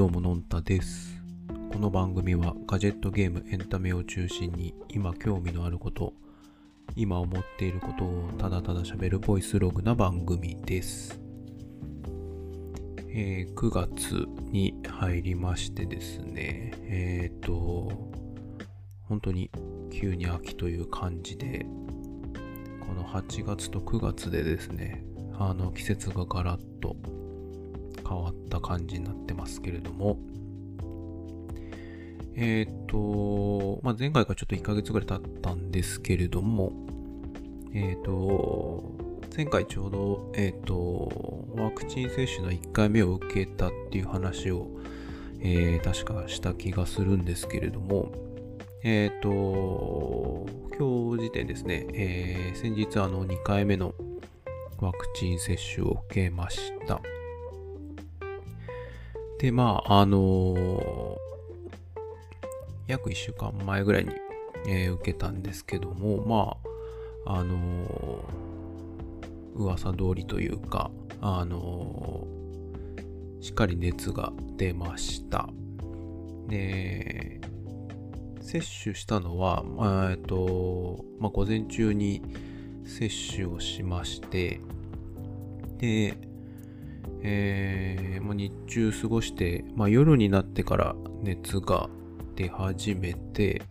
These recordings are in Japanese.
どうものんたです。この番組はガジェットゲームエンタメを中心に今興味のあること、今思っていることをただただ喋るボイスログな番組です。えー9月に入りましてですね、えっ、と、本当に急に秋という感じで、この8月と9月でですね、あの季節がガラッと変わった感じになってますけれども、えっ、と、まあ、前回からちょっと1ヶ月ぐらい経ったんですけれども、えっ、と、前回ちょうど、えっ、と、ワクチン接種の1回目を受けたっていう話を、えー確かした気がするんですけれども、えっ、と、今日時点ですね、え先日あの2回目のワクチン接種を受けました。で、まあ、あの約1週間前ぐらいに、えー受けたんですけども、まあ、あのー噂通りというか、あのーしっかり熱が出ました。で、接種したのは、えっと、まあ、午前中に接種をしまして、で、えーまあ、日中過ごして、まあ、夜になってから熱が出始めて、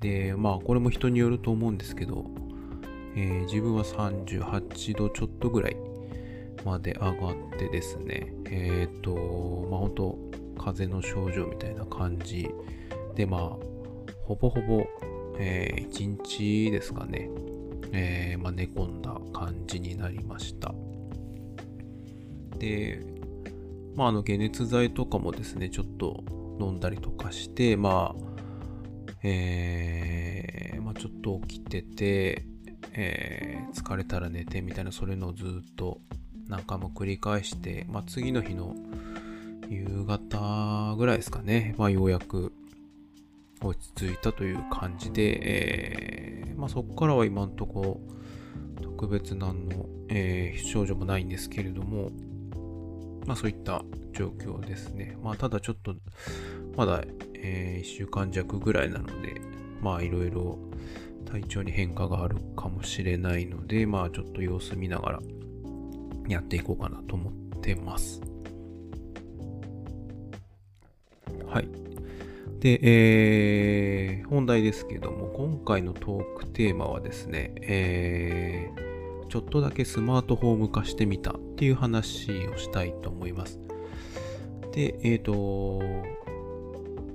で、まあ、これも人によると思うんですけど、えー自分は38度ちょっとぐらいまで上がってですね、えっ、と、まあ、本当風邪の症状みたいな感じで、まあ、ほぼほぼ、えー、1日ですかね、えーまあ、寝込んだ感じになりました。で、まあ、あの、解熱剤とかもですね、ちょっと飲んだりとかして、まあ、えーまあ、ちょっと起きてて、えー疲れたら寝てみたいな、それのずっと何回も繰り返して、まあ、次の日の夕方ぐらいですかね、まあ、ようやく落ち着いたという感じで、えーまあ、そこからは今んとこ特別何の、えー症状もないんですけれども、まあ、そういった状況ですね。まあ、ただちょっとまだ、え1週間弱ぐらいなので、まあいろいろ体調に変化があるかもしれないので、まあちょっと様子見ながらやっていこうかなと思ってます。はい。で、えー本題ですけども、今回のトークテーマはですね、えーちょっとだけスマートフォーム化してみたっていう話をしたいと思います。で、えっ、と、こ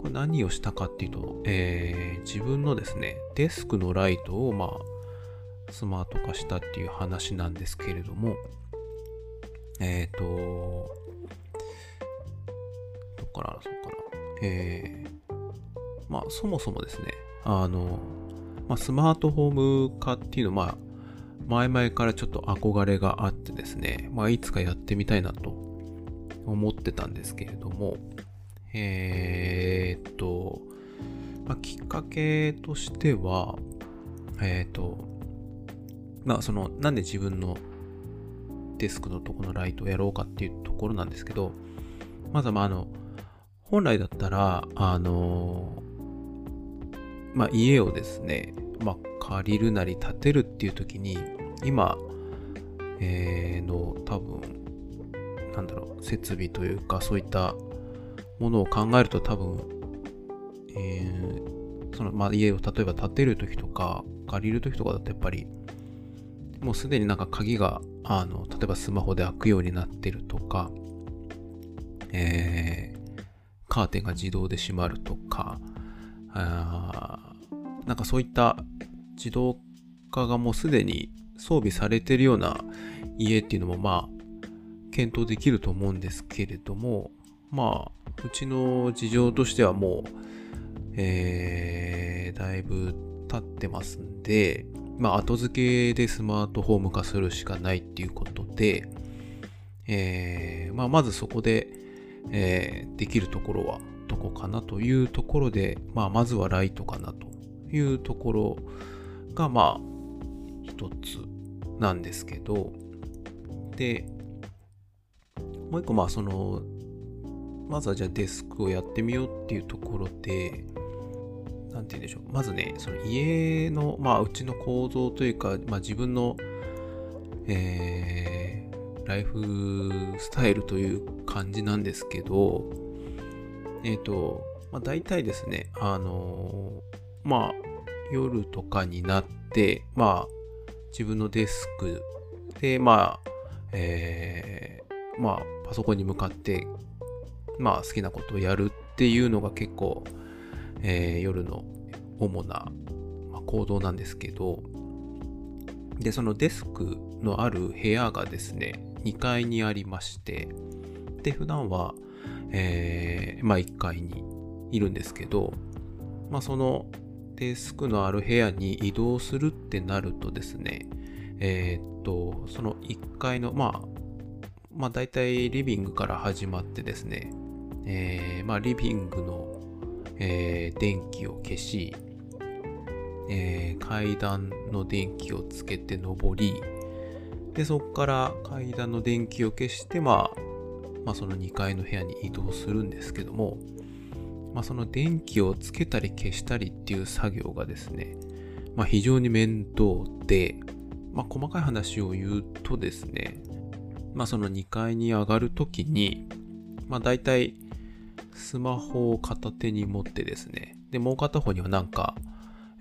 れ何をしたかっていうと、えー自分のですね、デスクのライトを、まあ、スマート化したっていう話なんですけれども、えっ、と、どっからそうかな。えーまあ、そもそもですね、あの、まあ、スマートフォーム化っていうのは、まあ、前々からちょっと憧れがあってですね、まあ、いつかやってみたいなと思ってたんですけれども、えーっと、まあ、きっかけとしては、えーっと、まあ、その、なんで自分のデスクのとこのライトをやろうかっていうところなんですけど、まずは、まあ、あの、本来だったら、あの、まあ、家をですね、まあ、借りるなり建てるっていう時に、今、えーの多分、なんだろう、設備というか、そういったものを考えると多分、えーその、まあ、家を例えば建てる時とか、借りる時とかだとやっぱり、もうすでになんか鍵が、あの、例えばスマホで開くようになってるとか、えーカーテンが自動で閉まるとか、あなんかそういった自動化がもうすでに装備されてるような家っていうのもまあ検討できると思うんですけれどもまあうちの事情としてはもう、えーだいぶ経ってますんでまあ後付けでスマートフォーム化するしかないっていうことで、えーまあ、まずそこで、えーできるところはどこかなというところで、まあ、まずはライトかなというところが、まあ、一つなんですけど、で、もう一個、まあ、その、まずはじゃあデスクをやってみようっていうところで、なんて言うんでしょう。まずね、その家の、まあ、うちの構造というか、まあ、自分の、えー、ライフスタイルという感じなんですけど、えっ、ー、と、まあ、大体ですね、あのー、まあ、夜とかになって、まあ、自分のデスクで、まあ、えー、まあ、パソコンに向かって、まあ、好きなことをやるっていうのが結構、えー、夜の主な、ま、行動なんですけど、で、そのデスクのある部屋がですね、2階にありまして、で、普段は、えー、まあ1階にいるんですけど、まあそのデスクのある部屋に移動するってなるとですね、えー、っと、その1階の、まあ、まあ大体リビングから始まってですね、えー、まあリビングの、えー、電気を消し、えー、階段の電気をつけて登り、で、そこから階段の電気を消して、まあ、まあ、その2階の部屋に移動するんですけども、まあ、その電気をつけたり消したりっていう作業がですね、まあ、非常に面倒で、まあ、細かい話を言うとですね、まあ、その2階に上がるときに、まあ、大体スマホを片手に持ってですね、で、もう片方にはなんか、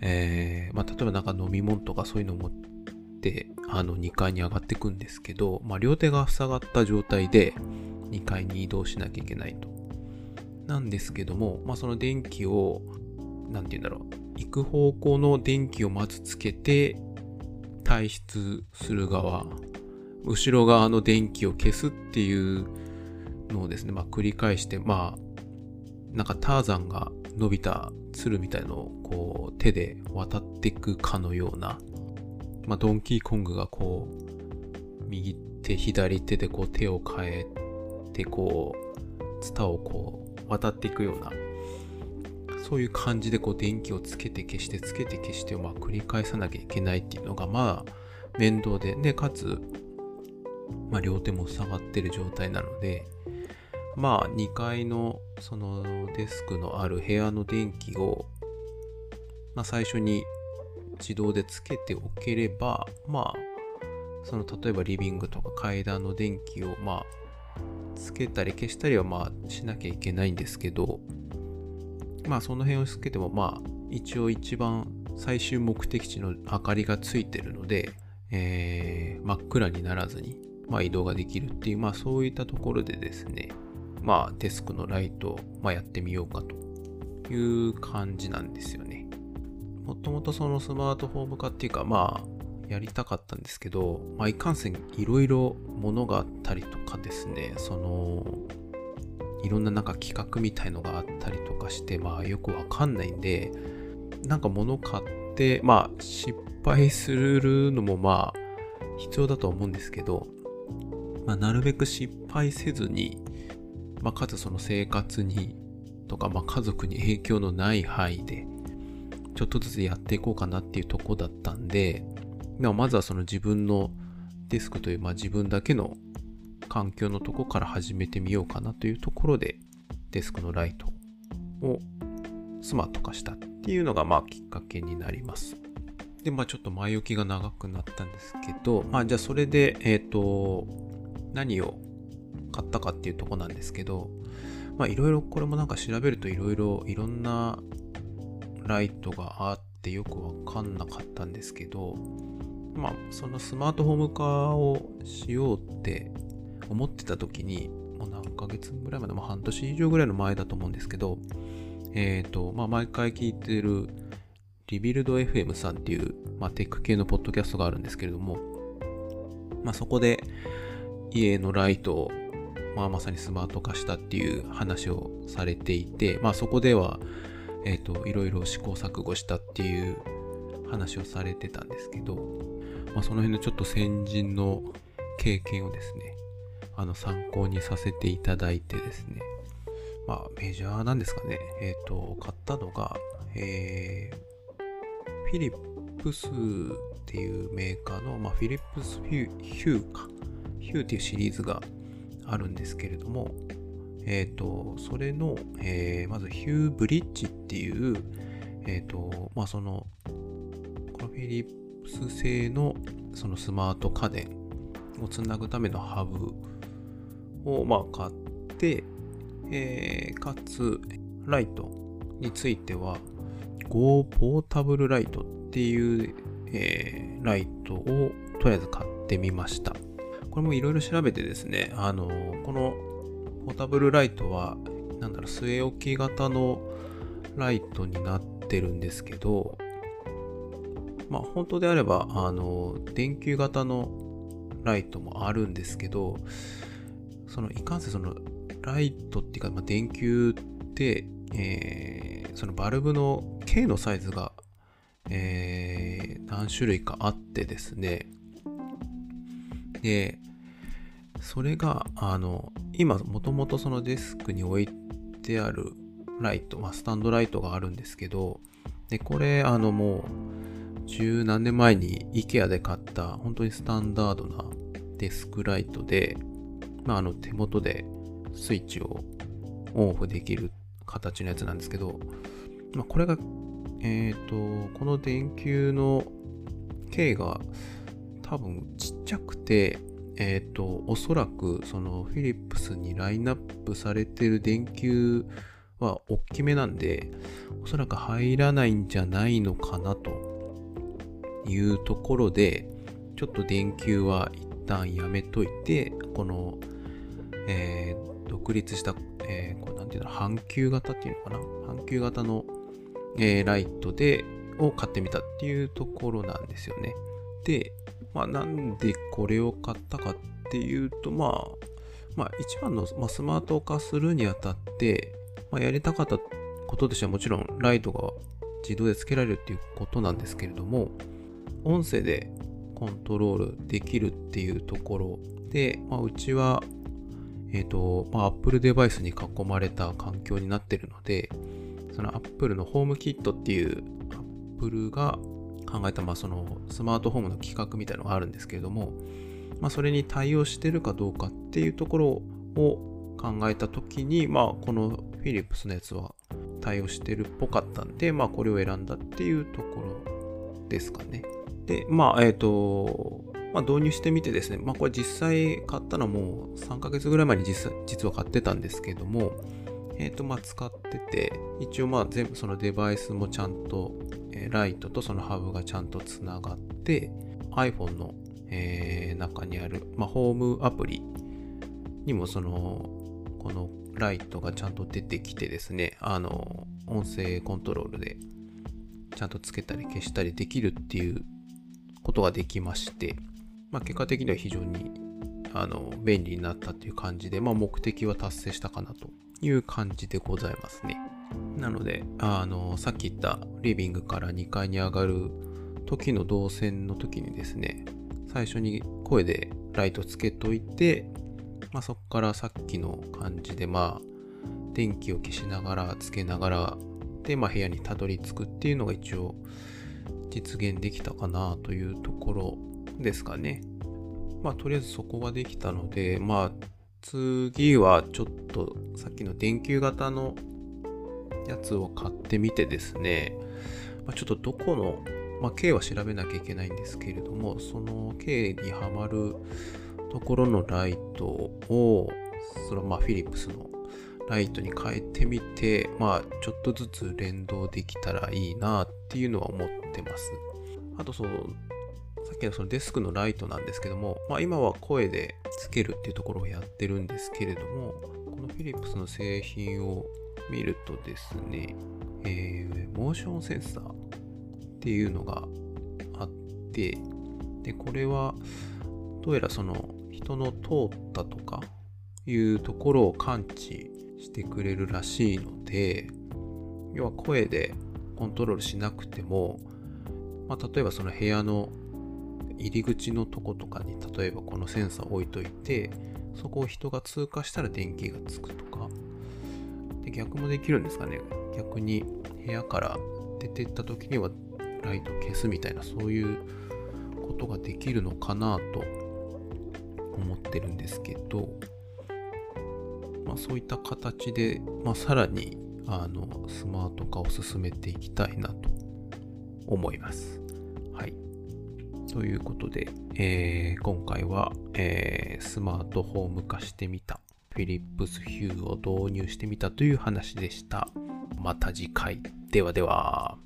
えー、まあ、例えばなんか飲み物とかそういうのを持って、あの、2階に上がっていくんですけど、まあ、両手が塞がった状態で2階に移動しなきゃいけないと。なんですけども、まあ、その電気を、なんて言うんだろう、行く方向の電気をまずつけて、退出する側、後ろ側の電気を消すっていうのをですね、まあ、繰り返して、まあ、なんかターザンが伸びた鶴みたいのをこう手で渡っていくかのような、まあ、ドンキーコングがこう右手左手でこう手を変えてこうツタをこう渡っていくようなそういう感じでこう電気をつけて消してつけて消してをまあ繰り返さなきゃいけないっていうのがまあ面倒ででかつ、まあ、両手も下がってる状態なのでまあ2階のそのデスクのある部屋の電気を、まあ、最初に自動でつけておければまあその例えばリビングとか階段の電気をまあつけたり消したりはまあしなきゃいけないんですけどまあその辺をつけてもまあ一応一番最終目的地の明かりがついてるので、えー、真っ暗にならずに、まあ、移動ができるっていうまあそういったところでですねまあデスクのライトを、まあ、やってみようかという感じなんですよね。もともとそのスマートフォーム化っていうかまあやりたかったんですけど、まあ、いかんせんいろいろものがあったりとかですね、その、いろんななんか企画みたいのがあったりとかして、まあよくわかんないんで、なんか物買って、まあ失敗するのもまあ必要だと思うんですけど、まあなるべく失敗せずに、まあかつその生活にとか、まあ家族に影響のない範囲で、ちょっとずつやっていこうかなっていうとこだったんで、まずはその自分のデスクという、まあ、自分だけの環境のとこから始めてみようかなというところでデスクのライトをスマート化したっていうのがまあきっかけになります。で、まあちょっと前置きが長くなったんですけど、まあじゃあそれで、えっ、ー、と、何を買ったかっていうとこなんですけど、まあいろいろこれもなんか調べるといろいろいろんなライトがあっててよくわかんなかったんですけど、まあ、そのスマートフォーム化をしようって思ってた時に、もう何ヶ月ぐらいまで、も半年以上ぐらいの前だと思うんですけど、えっ、ー、と、まあ、毎回聞いてるリビルド FM さんっていう、まあ、テック系のポッドキャストがあるんですけれども、まあ、そこで家のライトを、まあ、まさにスマート化したっていう話をされていて、まあ、そこでは、えっ、ー、と、いろいろ試行錯誤したっていう話をされてたんですけど、まあ、その辺のちょっと先人の経験をですね、あの参考にさせていただいてですね、まあメジャーなんですかね、えっ、ー、と、買ったのが、えー、フィリップスっていうメーカーの、まあ、フィリップスヒューヒューか、ヒューっていうシリーズがあるんですけれども、えっ、ー、と、それの、えー、まずヒューブリッジっていう、えっ、ー、と、まあ、その、このフィリップス製のそのスマート家電をつなぐためのハブを、まあ、買って、えー、かつ、ライトについては、Go ポータブルライトっていう、えー、ライトをとりあえず買ってみました。これもいろいろ調べてですね、あの、このポータブルライトは、なんだろう、据え置き型のライトになってるんですけど、まあ本当であれば、あの、電球型のライトもあるんですけど、その、いかんせその、ライトっていうか、まあ、電球って、えー、そのバルブの K のサイズが、えー、何種類かあってですね、で、それが、あの、今、もともとそのデスクに置いてあるライト、まあ、スタンドライトがあるんですけど、で、これ、あの、もう、十何年前に IKEA で買った、本当にスタンダードなデスクライトで、まあ、あの、手元でスイッチをオンオフできる形のやつなんですけど、まあ、これが、えっ、ー、と、この電球の径が多分ちっちゃくて、えっ、ー、と、おそらくそのフィリップスにラインナップされてる電球は大きめなんで、おそらく入らないんじゃないのかなというところで、ちょっと電球は一旦やめといて、この、えー、独立した、えー、こうなんていうの、半球型っていうのかな？半球型の、えー、ライトで、を買ってみたっていうところなんですよね。で、まあ、なんでこれを買ったかっていうと、まあ、まあ、一番の、まあ、スマート化するにあたって、まあ、やりたかったこととしてはもちろんライトが自動でつけられるっていうことなんですけれども、音声でコントロールできるっていうところで、まあ、うちは、えっ、ー、と、まあ、Apple デバイスに囲まれた環境になってるので、その Apple のホームキットっていう Apple が考えた、まあ、そのスマートフォームの企画みたいのがあるんですけれども、まあ、それに対応してるかどうかっていうところを考えたときに、まあ、このフィリップスのやつは対応してるっぽかったんで、まあ、これを選んだっていうところですかね。で、まあ、えっ、ー、と、まあ、導入してみてですね、まあ、これ実際買ったのも3ヶ月ぐらい前に実実は買ってたんですけども、えっ、ー、と、まあ、使ってて、一応まあ全部そのデバイスもちゃんと、えー、ライトとそのハブがちゃんとつながって、iPhone の、えー、中にある、まあ、ホームアプリにもその、このライトがちゃんと出てきてですね、あの、音声コントロールでちゃんとつけたり消したりできるっていうことができまして、まあ、結果的には非常にあの便利になったっていう感じで、まあ、目的は達成したかなという感じでございますね。なので、あの、さっき言ったリビングから2階に上がる時の動線の時にですね、最初に声でライトつけといて、まあ、そこからさっきの感じで、まあ、電気を消しながら、つけながら、で、まあ、部屋にたどり着くっていうのが一応実現できたかなというところですかね。まあ、とりあえずそこができたので、まあ、次はちょっとさっきの電球型のやつを買ってみてですね、まあ、ちょっとどこの、まあ、K は調べなきゃいけないんですけれども、その K にはまるところのライトを、そのまあフィリップスのライトに変えてみて、まあちょっとずつ連動できたらいいなっていうのは思ってます。あとそう、さっきのそのデスクのライトなんですけども、まあ今は声でつけるっていうところをやってるんですけれども、このフィリップスの製品を見るとですね、えー、モーションセンサーっていうのがあって、で、これはどうやらその人の通ったとかいうところを感知してくれるらしいので、要は声でコントロールしなくても、まあ、例えばその部屋の入り口のとことかに例えばこのセンサーを置いといてそこを人が通過したら電気がつくとかで逆もできるんですかね逆に部屋から出てった時にはライト消すみたいなそういうことができるのかなと思ってるんですけどまあ、そういった形で、まあ、さらにあのスマート化を進めていきたいなと思います。はい。ということで、えー、今回は、えー、スマートホーム化してみ、フィリップスヒューを導入してみたという話でした。また次回。ではでは。